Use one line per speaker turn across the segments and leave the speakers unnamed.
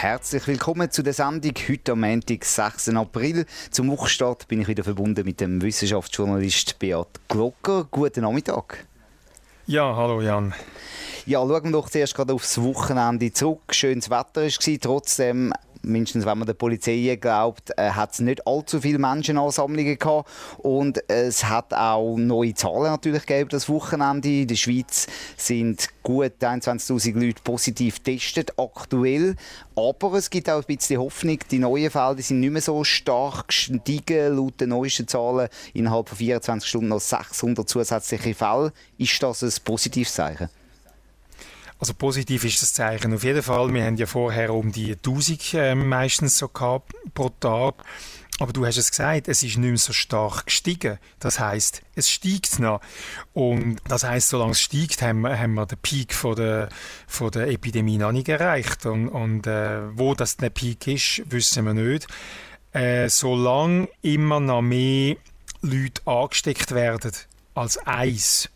Herzlich willkommen zu der Sendung heute am Montag, 6. April. Zum Wochenstart bin ich wieder verbunden mit dem Wissenschaftsjournalist Beat Glocker. Guten Nachmittag.
Ja, hallo Jan.
Ja, schauen wir doch zuerst gerade aufs Wochenende zurück. Schönes Wetter war trotzdem mindestens wenn man der Polizei glaubt, äh, hat es nicht allzu viele Menschenansammlungen gehabt und es hat auch neue Zahlen natürlich gegeben das Wochenende. In der Schweiz sind gut 21'000 Leute positiv getestet aktuell, aber es gibt auch ein bisschen Hoffnung, die neuen Fälle sind nicht mehr so stark gestiegen, laut den neuesten Zahlen innerhalb von 24 Stunden noch 600 zusätzliche Fälle. Ist das ein positives Zeichen?
Also positiv ist das Zeichen auf jeden Fall. Wir haben ja vorher um die 1000 äh, meistens so gehabt pro Tag. Aber du hast es gesagt, es ist nicht mehr so stark gestiegen. Das heißt, es steigt noch. Und das heißt, solange es steigt, haben wir, haben wir den Peak von der, von der Epidemie noch nicht erreicht. Und, und äh, wo das der Peak ist, wissen wir nicht. Äh, solange immer noch mehr Leute angesteckt werden als eins,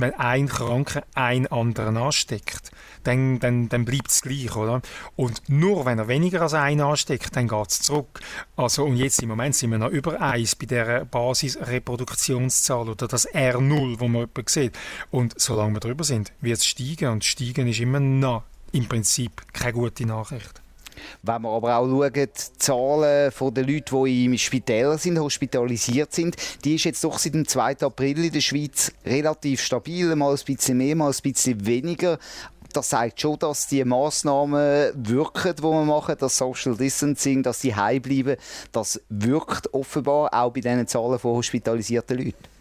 wenn ein Kranker einen anderen ansteckt, dann, dann, dann bleibt es gleich, oder? Und nur wenn er weniger als einen ansteckt, dann geht es zurück. Also, und jetzt im Moment sind wir noch über 1 bei der Basisreproduktionszahl oder das R0, wo man sieht. Und solange wir drüber sind, wird es steigen und steigen ist immer noch im Prinzip keine gute Nachricht.
Wenn wir aber auch schauen, die Zahlen der Leute, die im Spital sind, hospitalisiert sind, die ist jetzt doch seit dem 2. April in der Schweiz relativ stabil, mal ein bisschen mehr, mal ein bisschen weniger das zeigt schon, dass die Massnahmen wirken, die wir machen, das Social Distancing, dass sie heim bleiben, das wirkt offenbar auch bei diesen Zahlen von hospitalisierten Leuten.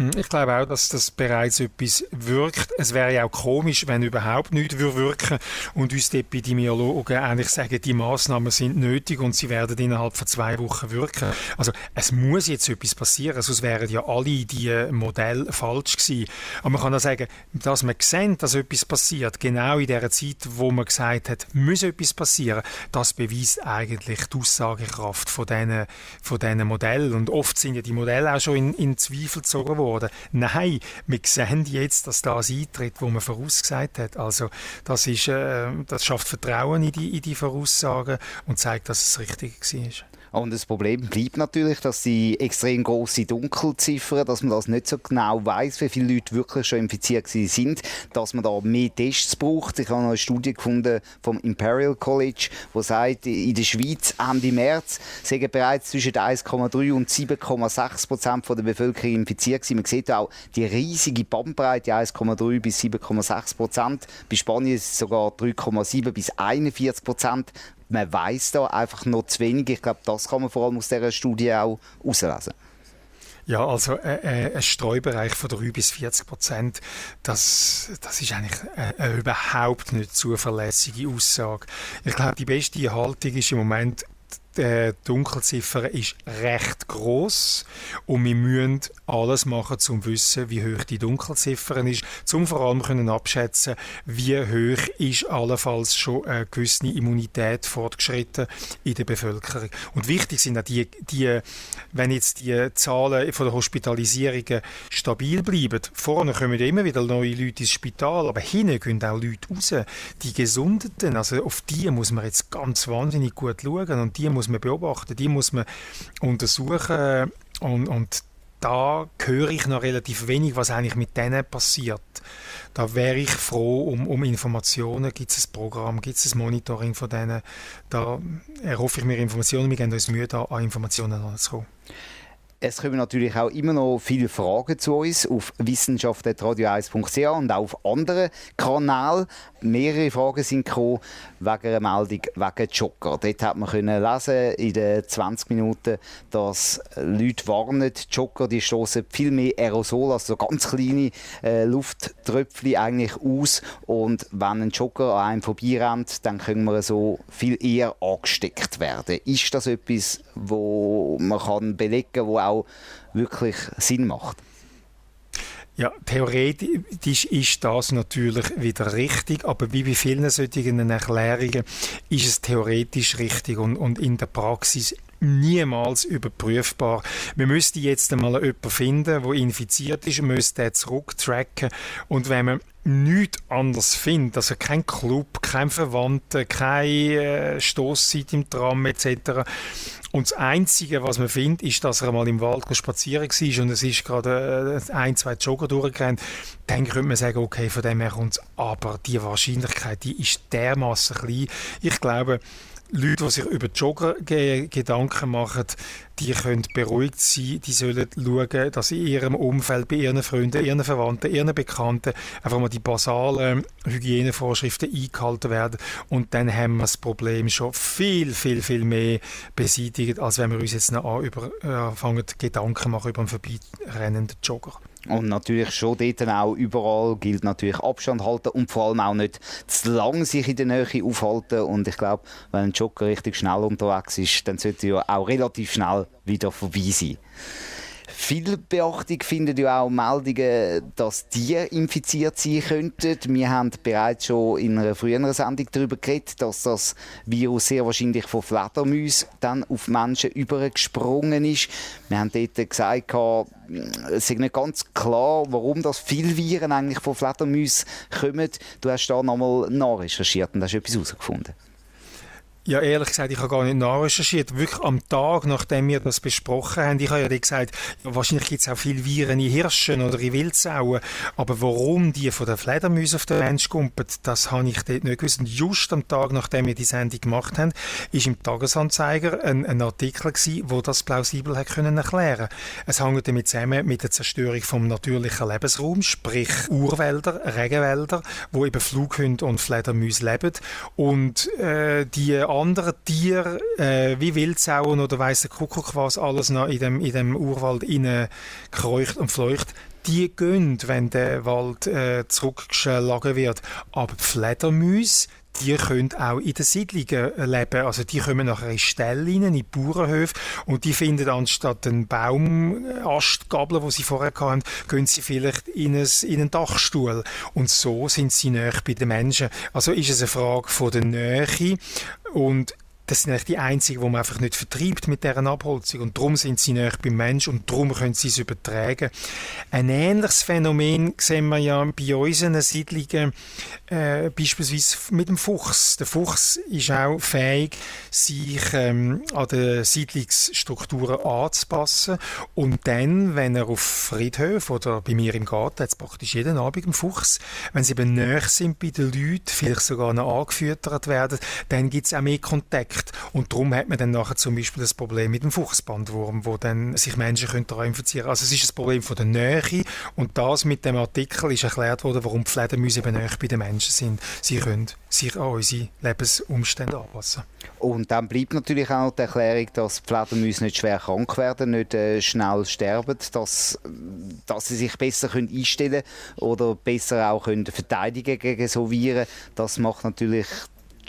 Hm, ich glaube auch, dass das bereits etwas wirkt. Es wäre ja auch komisch, wenn überhaupt nichts würde wirken und uns die Epidemiologen eigentlich sagen, die Maßnahmen sind nötig und sie werden innerhalb von zwei Wochen wirken. Also es muss jetzt etwas passieren, sonst wären ja alle die Modelle falsch gewesen. Aber man kann auch sagen, dass man sehen, dass etwas passiert, genau in der Zeit, wo man gesagt hat, muss etwas passieren, das beweist eigentlich die Aussagekraft von diesen, von diesen Modellen. Und oft sind ja die Modelle auch schon in, in Zweifel gezogen worden worden. Nein, wir sehen jetzt, dass das eintritt, wo man vorausgesagt hat. Also das, ist, äh, das schafft Vertrauen in die, in die Voraussagen und zeigt, dass es richtig war.
Und das Problem bleibt natürlich, dass die extrem große Dunkelziffer, dass man das nicht so genau weiß, wie viele Leute wirklich schon infiziert sind, dass man da mehr Tests braucht. Ich habe noch eine Studie gefunden vom Imperial College, wo sagt, in der Schweiz Ende März sind bereits zwischen 1,3 und 7,6 Prozent der Bevölkerung infiziert gewesen. Man sieht auch die riesige Bandbreite 1,3 bis 7,6 Prozent. Bei Spanien ist es sogar 3,7 bis 41 Prozent man weiß da einfach noch zu wenig. Ich glaube, das kann man vor allem aus dieser Studie auch herauslesen.
Ja, also äh, äh, ein Streubereich von 3 bis 40 Prozent, das, das ist eigentlich äh, überhaupt nicht zuverlässige Aussage. Ich glaube, die beste Haltung ist im Moment die Dunkelziffer ist recht groß und wir müssen alles machen, um zu wissen, wie hoch die Dunkelziffer ist, um vor allem können abschätzen, wie hoch ist allenfalls schon eine gewisse Immunität fortgeschritten in der Bevölkerung. Und wichtig sind auch die, die wenn jetzt die Zahlen von der Hospitalisierungen stabil bleiben, vorne kommen immer wieder neue Leute ins Spital, aber hinten gehen auch Leute raus. Die Gesundeten, also auf die muss man jetzt ganz wahnsinnig gut schauen und die muss man beobachten, die muss man untersuchen und, und da höre ich noch relativ wenig, was eigentlich mit denen passiert. Da wäre ich froh um, um Informationen. Gibt es ein Programm, gibt es ein Monitoring von denen? Da erhoffe ich mir Informationen. Wir geben uns Mühe, da an Informationen anzukommen.
Es kommen natürlich auch immer noch viele Fragen zu uns auf wissenschaft.radio1.ch und auch auf anderen Kanälen. Mehrere Fragen sind gekommen wegen einer Meldung wegen Jogger. Dort hat man können lesen in den 20 Minuten, dass Leute warnen, Jogger die stoßen viel mehr Aerosol, also ganz kleine äh, Lufttröpfchen eigentlich aus und wenn ein Jogger an einem vorbeirennt, dann können wir so viel eher angesteckt werden. Ist das etwas, wo man kann belegen kann, wo auch wirklich Sinn macht?
Ja, theoretisch ist das natürlich wieder richtig, aber wie bei vielen solchen Erklärungen ist es theoretisch richtig und, und in der Praxis niemals überprüfbar. Wir müssten jetzt einmal jemanden finden, der infiziert ist, müsste den zurücktracken und wenn man nichts anderes findet, also kein Club, kein Verwandter, keine äh, Stosszeit im Tram etc., und das Einzige, was man findet, ist, dass er einmal im Wald spazieren war und es ist gerade äh, ein, zwei Jogger durchgerannt. Dann könnte man sagen, okay, von dem her kommt es. Aber die Wahrscheinlichkeit, die ist dermaßen klein. Ich glaube, Leute, die sich über Jogger Gedanken machen, die können beruhigt sein, die sollen schauen, dass in ihrem Umfeld, bei ihren Freunden, ihren Verwandten, ihren Bekannten einfach mal die basalen Hygienevorschriften eingehalten werden und dann haben wir das Problem schon viel, viel, viel mehr beseitigt, als wenn wir uns jetzt noch äh, anfangen, Gedanken machen über einen vorbeirennenden Jogger.
Und natürlich schon dort auch überall gilt natürlich Abstand halten und vor allem auch nicht zu lang sich in der Nähe aufhalten. Und ich glaube, wenn ein Jogger richtig schnell unterwegs ist, dann sollte er auch relativ schnell wieder vorbei sein. Viel Beachtung finden ja auch Meldungen, dass Tiere infiziert sein könnten. Wir haben bereits schon in einer früheren Sendung darüber geredet, dass das Virus sehr wahrscheinlich von Fledermäusen dann auf Menschen übergesprungen ist. Wir haben dort gesagt, es ist nicht ganz klar, warum das viele Viren eigentlich von Fledermäusen kommen. Du hast da nochmal nachrecherchiert und hast etwas herausgefunden.
Ja, ehrlich gesagt, ich habe gar nicht nachrecherchiert. Wirklich am Tag, nachdem wir das besprochen haben, ich habe ja gesagt, ja, wahrscheinlich gibt es auch viele Viren in Hirschen oder in Wildsauen, aber warum die von den Fledermäusen auf den Mensch kumpen, das habe ich dort nicht gewusst. Und just am Tag, nachdem wir die Sendung gemacht haben, ist im Tagesanzeiger ein, ein Artikel gewesen, wo das plausibel hat können erklären. Es hängt damit zusammen mit der Zerstörung vom natürlichen Lebensraum, sprich Urwälder, Regenwälder, wo eben Flughunde und Fledermäuse leben und äh, die anderen Tiere, äh, wie Wildsauen oder weiss der Kuckuck was, alles noch in dem, in dem Urwald kreucht und fleucht, die gehen, wenn der Wald äh, zurückgeschlagen wird. Aber die Fledermäuse, die können auch in den Siedlungen leben. Also die kommen nachher in Ställe in die Bauernhöfe und die finden anstatt einen Baumastgabel, wo sie vorher hatten, gehen sie vielleicht in, in einen Dachstuhl. Und so sind sie näher bei den Menschen. Also ist es eine Frage von der Nähe und das sind eigentlich die einzigen, die man einfach nicht vertreibt mit deren Abholzung. Und darum sind sie näher beim Mensch und darum können sie es übertragen. Ein ähnliches Phänomen sehen wir ja bei unseren Siedlungen, äh, beispielsweise mit dem Fuchs. Der Fuchs ist auch fähig, sich ähm, an die Siedlungsstrukturen anzupassen. Und dann, wenn er auf Friedhöfen oder bei mir im Garten, jetzt praktisch jeden Abend im Fuchs, wenn sie eben näher sind bei den Leuten, vielleicht sogar noch angefüttert werden, dann gibt es auch mehr Kontakt Markt. Und darum hat man dann nachher zum Beispiel das Problem mit dem Fuchsbandwurm, wo dann sich Menschen daran infizieren können. Also es ist das Problem von der Nähe und das mit dem Artikel ist erklärt worden, warum die Fledermäuse eben näher bei den Menschen sind. Sie können sich an unsere Lebensumstände anpassen.
Und dann bleibt natürlich auch die Erklärung, dass die Fledermäuse nicht schwer krank werden, nicht äh, schnell sterben, dass, dass sie sich besser können einstellen können oder besser auch können verteidigen gegen so Viren. Das macht natürlich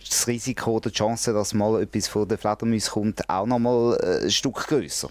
das Risiko oder die Chance, dass mal etwas von der Fledermaus kommt, auch noch mal äh, ein Stück größer.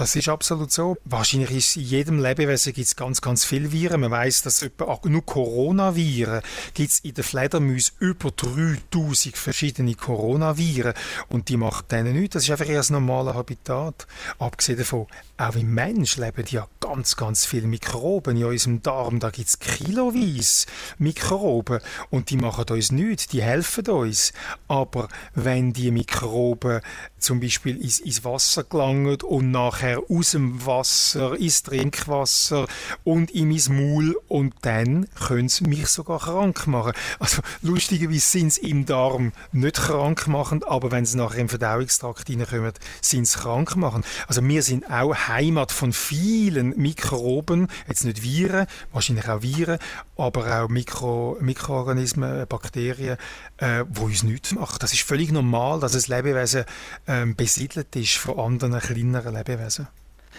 Das ist absolut so. Wahrscheinlich ist in jedem Lebewesen gibt es ganz, ganz viele Viren. Man weiß, dass etwa nur Coronaviren gibt es in den Fledermäusen über 3000 verschiedene Coronaviren und die machen denen nichts. Das ist einfach ihr normales Habitat. Abgesehen davon, auch im Mensch leben ja ganz, ganz viele Mikroben in unserem Darm. Da gibt es kiloweise Mikroben und die machen uns nichts, die helfen uns. Aber wenn die Mikroben zum Beispiel ins, ins Wasser gelangen und nachher aus dem Wasser ins Trinkwasser und in mein Maul und dann können sie mich sogar krank machen. Also lustigerweise sind sie im Darm nicht krank machend, aber wenn sie nachher im Verdauungstrakt reinkommen, sind sie krank machend. Also wir sind auch Heimat von vielen Mikroben, jetzt nicht Viren, wahrscheinlich auch Viren, aber auch Mikro, Mikroorganismen, Bakterien, äh, wo uns nichts machen. Das ist völlig normal, dass ein Lebewesen ähm, besiedelt ist von anderen kleineren Lebewesen.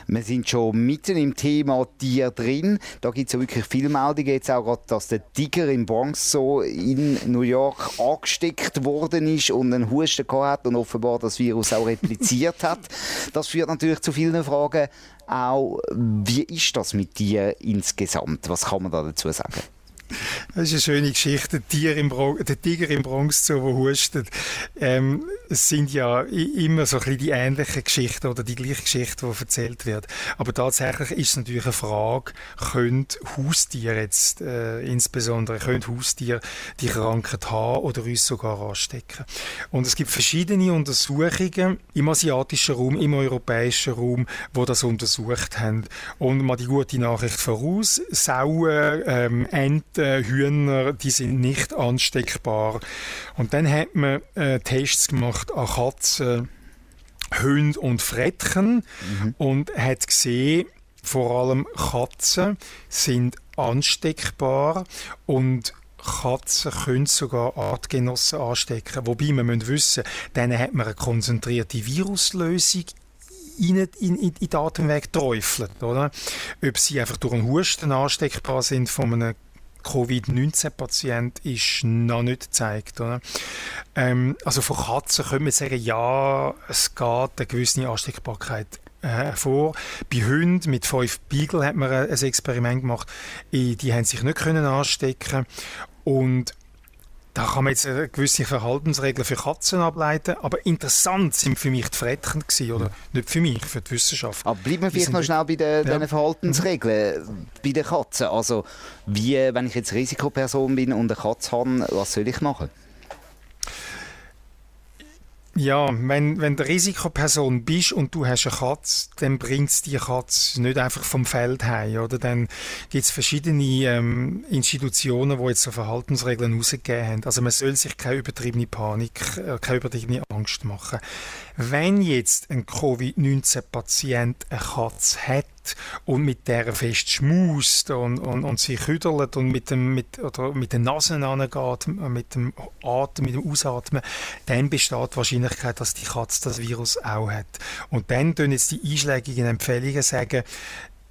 Wir sind schon mitten im Thema Tier drin. Da gibt es ja wirklich viele Meldungen. Jetzt auch gerade, dass der Tiger im Bronx so in New York angesteckt worden ist und einen Husten gehabt hat und offenbar das Virus auch repliziert hat. Das führt natürlich zu vielen Fragen. Auch, wie ist das mit dir insgesamt? Was kann man da dazu sagen?
Das ist eine schöne Geschichte. Der, Tiger im Bronx, so, der hustet. Ähm, es sind ja immer so ein bisschen die ähnlichen Geschichten oder die gleiche Geschichte, die erzählt wird. Aber tatsächlich ist es natürlich eine Frage, können Haustiere jetzt, äh, insbesondere, können Haustiere die Krankheit haben oder uns sogar anstecken? Und es gibt verschiedene Untersuchungen im asiatischen Raum, im europäischen Raum, wo das untersucht haben. Und mal die gute Nachricht voraus, Sauen, ähm, Enten, äh, Hühner, die sind nicht ansteckbar. Und dann hat man äh, Tests gemacht an Katzen, Hunde und Frettchen mhm. und hat gesehen, vor allem Katzen sind ansteckbar und Katzen können sogar Artgenossen anstecken. Wobei wir müssen wissen, denen hat man eine konzentrierte Viruslösung in, in, in, in den Atemweg träufelt, oder? Ob sie einfach durch einen Husten ansteckbar sind von einem Covid-19-Patient ist noch nicht gezeigt. Oder? Ähm, also von Katzen können wir sagen, ja, es geht eine gewisse Ansteckbarkeit hervor. Bei Hunden mit fünf Beagle hat man ein Experiment gemacht, die haben sich nicht können anstecken und da kann man jetzt gewisse Verhaltensregeln für Katzen ableiten, aber interessant sind für mich die Frettchen gewesen, oder? Ja. Nicht für mich, für die Wissenschaft.
Aber bleiben wir vielleicht noch schnell bei den, ja. Verhaltensregeln bei den Katzen. Also, wie, wenn ich jetzt Risikoperson bin und eine Katze habe, was soll ich machen?
Ja, wenn, wenn du Risikoperson bist und du hast eine Katze, dann bringt es die Katze nicht einfach vom Feld heim, oder? Dann gibt es verschiedene ähm, Institutionen, die jetzt so Verhaltensregeln rausgegeben haben. Also man soll sich keine übertriebene Panik, äh, keine übertriebene Angst machen. Wenn jetzt ein Covid-19-Patient eine Katze hat und mit der fest schmust und, und, und sich hüdelt und mit, dem, mit, oder mit den Nasen angeht, mit dem Atmen, mit dem Ausatmen, dann besteht die Wahrscheinlichkeit, dass die Katze das Virus auch hat. Und dann tun jetzt die einschlägigen Empfehlungen sagen,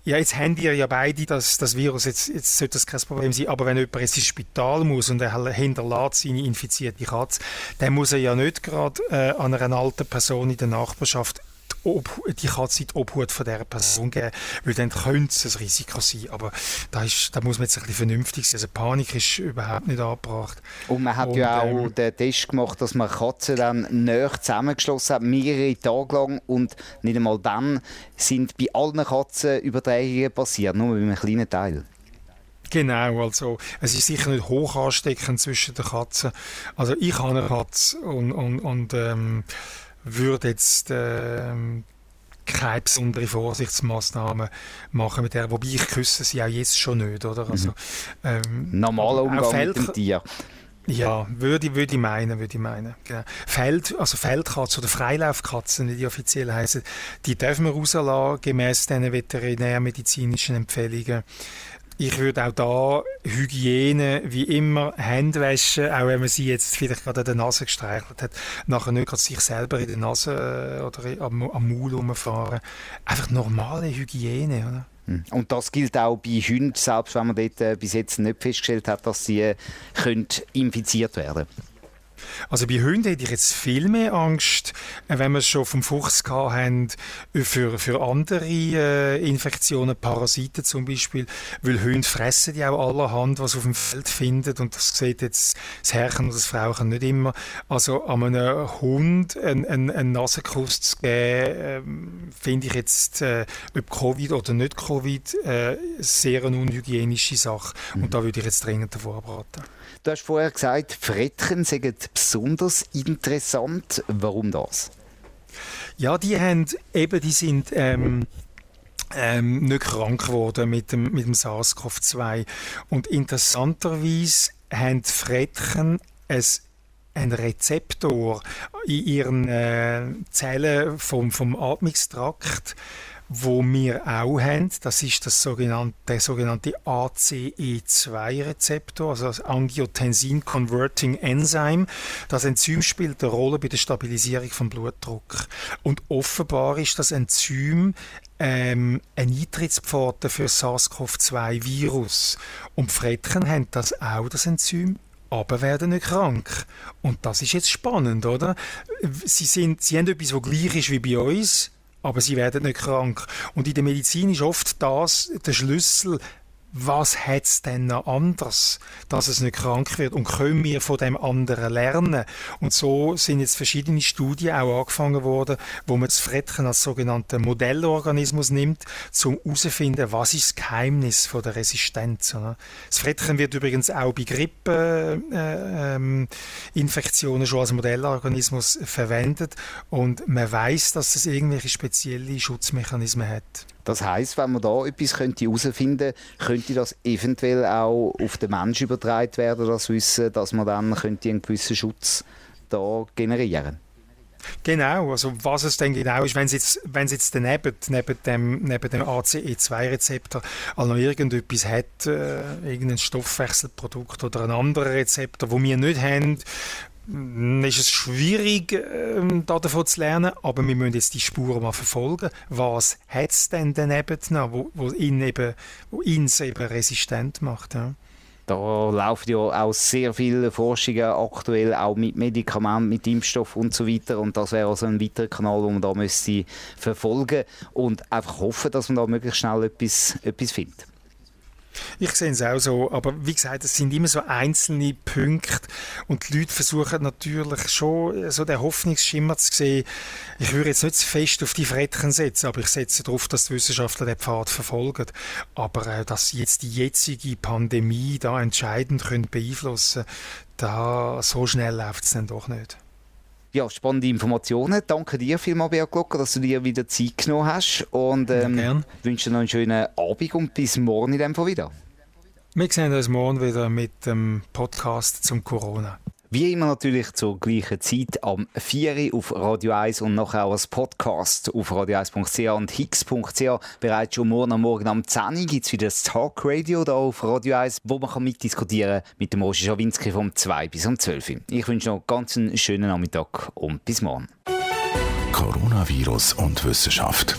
ja, jetzt haben ihr ja beide das, das Virus, jetzt, jetzt sollte das kein Problem sein, aber wenn jemand jetzt ins Spital muss und er hinterlässt seine infizierte Katze, dann muss er ja nicht gerade äh, an einer alten Person in der Nachbarschaft die Katze in die Obhut von dieser Person geben, weil dann könnte es ein Risiko sein. Aber da, ist, da muss man jetzt ein bisschen vernünftig sein. Also Panik ist überhaupt nicht angebracht.
Und man hat und, ja auch ähm, den Test gemacht, dass man Katzen dann näher zusammengeschlossen hat, mehrere Tage lang und nicht einmal dann sind bei allen Katzen Übertragungen passiert, nur bei einem kleinen Teil.
Genau, also es ist sicher nicht hoch ansteckend zwischen den Katzen. Also ich habe eine Katze und, und, und ähm, würde jetzt äh, keine besondere Vorsichtsmaßnahmen machen mit der, wobei ich küsse sie auch jetzt schon nicht, oder? Also, mhm.
ähm, Normaler Umgang Feld, mit dem Tier.
Ja, würde, würde ich meinen, würde ich meinen. Genau. Feld, also Feldkatzen oder Freilaufkatzen, wie die offiziell heißen, die dürfen wir rauslassen, gemäß diesen veterinärmedizinischen Empfehlungen. Ich würde auch da Hygiene wie immer, Hände waschen, auch wenn man sie jetzt vielleicht gerade an der Nase gestreichelt hat, nachher nicht gerade sich selber in der Nase äh, oder am, am Maul rumfahren. Einfach normale Hygiene, oder?
Hm. Und das gilt auch bei Hunden, selbst wenn man dort äh, bis jetzt nicht festgestellt hat, dass sie äh, infiziert werden können.
Also bei Hunden hätte ich jetzt viel mehr Angst, äh, wenn wir es schon vom Fuchs gehabt haben, äh, für, für andere äh, Infektionen, Parasiten zum Beispiel, weil Hunde fressen ja auch allerhand, was auf dem Feld findet und das sieht jetzt das Herrchen oder das Frauchen nicht immer. Also an einem Hund einen, einen, einen Nasenkuss zu geben, äh, finde ich jetzt, äh, ob Covid oder nicht Covid, äh, sehr eine unhygienische Sache mhm. und da würde ich jetzt dringend davor abraten.
Du hast vorher gesagt, Frettchen sind besonders interessant. Warum das?
Ja, die haben eben, die sind ähm, ähm, nicht krank geworden mit dem, mit dem SARS-CoV-2. Und interessanterweise haben Frettchen ein ein Rezeptor in ihren äh, Zellen vom, vom Atmungstrakt, wo wir auch haben, das ist das sogenannte, der sogenannte ACE2-Rezeptor, also das Angiotensin Converting Enzyme. Das Enzym spielt eine Rolle bei der Stabilisierung vom Blutdruck. Und offenbar ist das Enzym ähm, eine Eintrittspforte für SARS-CoV-2-Virus. Und Frettchen haben das auch, das Enzym, aber werden nicht krank. Und das ist jetzt spannend, oder? Sie, sind, sie haben etwas, was gleich ist wie bei uns, aber sie werden nicht krank. Und in der Medizin ist oft das der Schlüssel, was hat es denn noch anders, dass es nicht krank wird und können wir von dem anderen lernen? Und so sind jetzt verschiedene Studien auch angefangen worden, wo man das Frettchen als sogenannten Modellorganismus nimmt, um herauszufinden, was ist das Geheimnis von der Resistenz. Das Frettchen wird übrigens auch bei Grippeinfektionen äh, ähm, schon als Modellorganismus verwendet und man weiß, dass es irgendwelche spezielle Schutzmechanismen hat.
Das heißt, wenn man da etwas herausfinden könnte, könnte das eventuell auch auf den Menschen übertragen werden, das Wissen, dass man dann könnte einen gewissen Schutz da generieren.
Genau, also was es denn genau ist, wenn es jetzt, wenn es jetzt daneben, neben dem, neben dem ACE2-Rezeptor auch noch irgendetwas hat, äh, irgendein Stoffwechselprodukt oder ein anderer Rezeptor, wo wir nicht haben, ist es schwierig, äh, davon zu lernen, aber wir müssen jetzt die Spuren mal verfolgen. Was hat es denn daneben noch, wo, wo, ihn eben, wo ihn eben resistent macht? Ja?
Da laufen ja auch sehr viele Forschungen aktuell, auch mit Medikamenten, mit Impfstoff und so weiter. Und das wäre also ein weiterer Kanal, den man da müsste verfolgen und einfach hoffen, dass man da möglichst schnell etwas, etwas findet.
Ich sehe es auch so, aber wie gesagt, es sind immer so einzelne Punkte und die Leute versuchen natürlich schon so den Hoffnungsschimmer zu sehen. Ich würde jetzt nicht fest auf die Frettchen setzen, aber ich setze darauf, dass die Wissenschaftler den Pfad verfolgen. Aber äh, dass jetzt die jetzige Pandemie da entscheidend können beeinflussen da so schnell läuft es dann doch nicht.
Ja, spannende Informationen. Danke dir vielmals, Beat Glocker, dass du dir wieder Zeit genommen hast. Und ähm, ja, wünsche dir noch einen schönen Abend und bis morgen in dem Fall wieder.
Wir sehen uns morgen wieder mit dem Podcast zum Corona.
Wie immer natürlich zur gleichen Zeit am 4 auf Radio 1 und nachher auch als Podcast auf radio1.ch und hix.ch. Bereits schon morgen am Morgen am 10 gibt es wieder das Talk Radio da auf Radio 1, wo man kann mitdiskutieren mit dem Roger Schawinski vom 2 bis um 12 Uhr. Ich wünsche noch ganz einen schönen Nachmittag und bis morgen.
Coronavirus und Wissenschaft.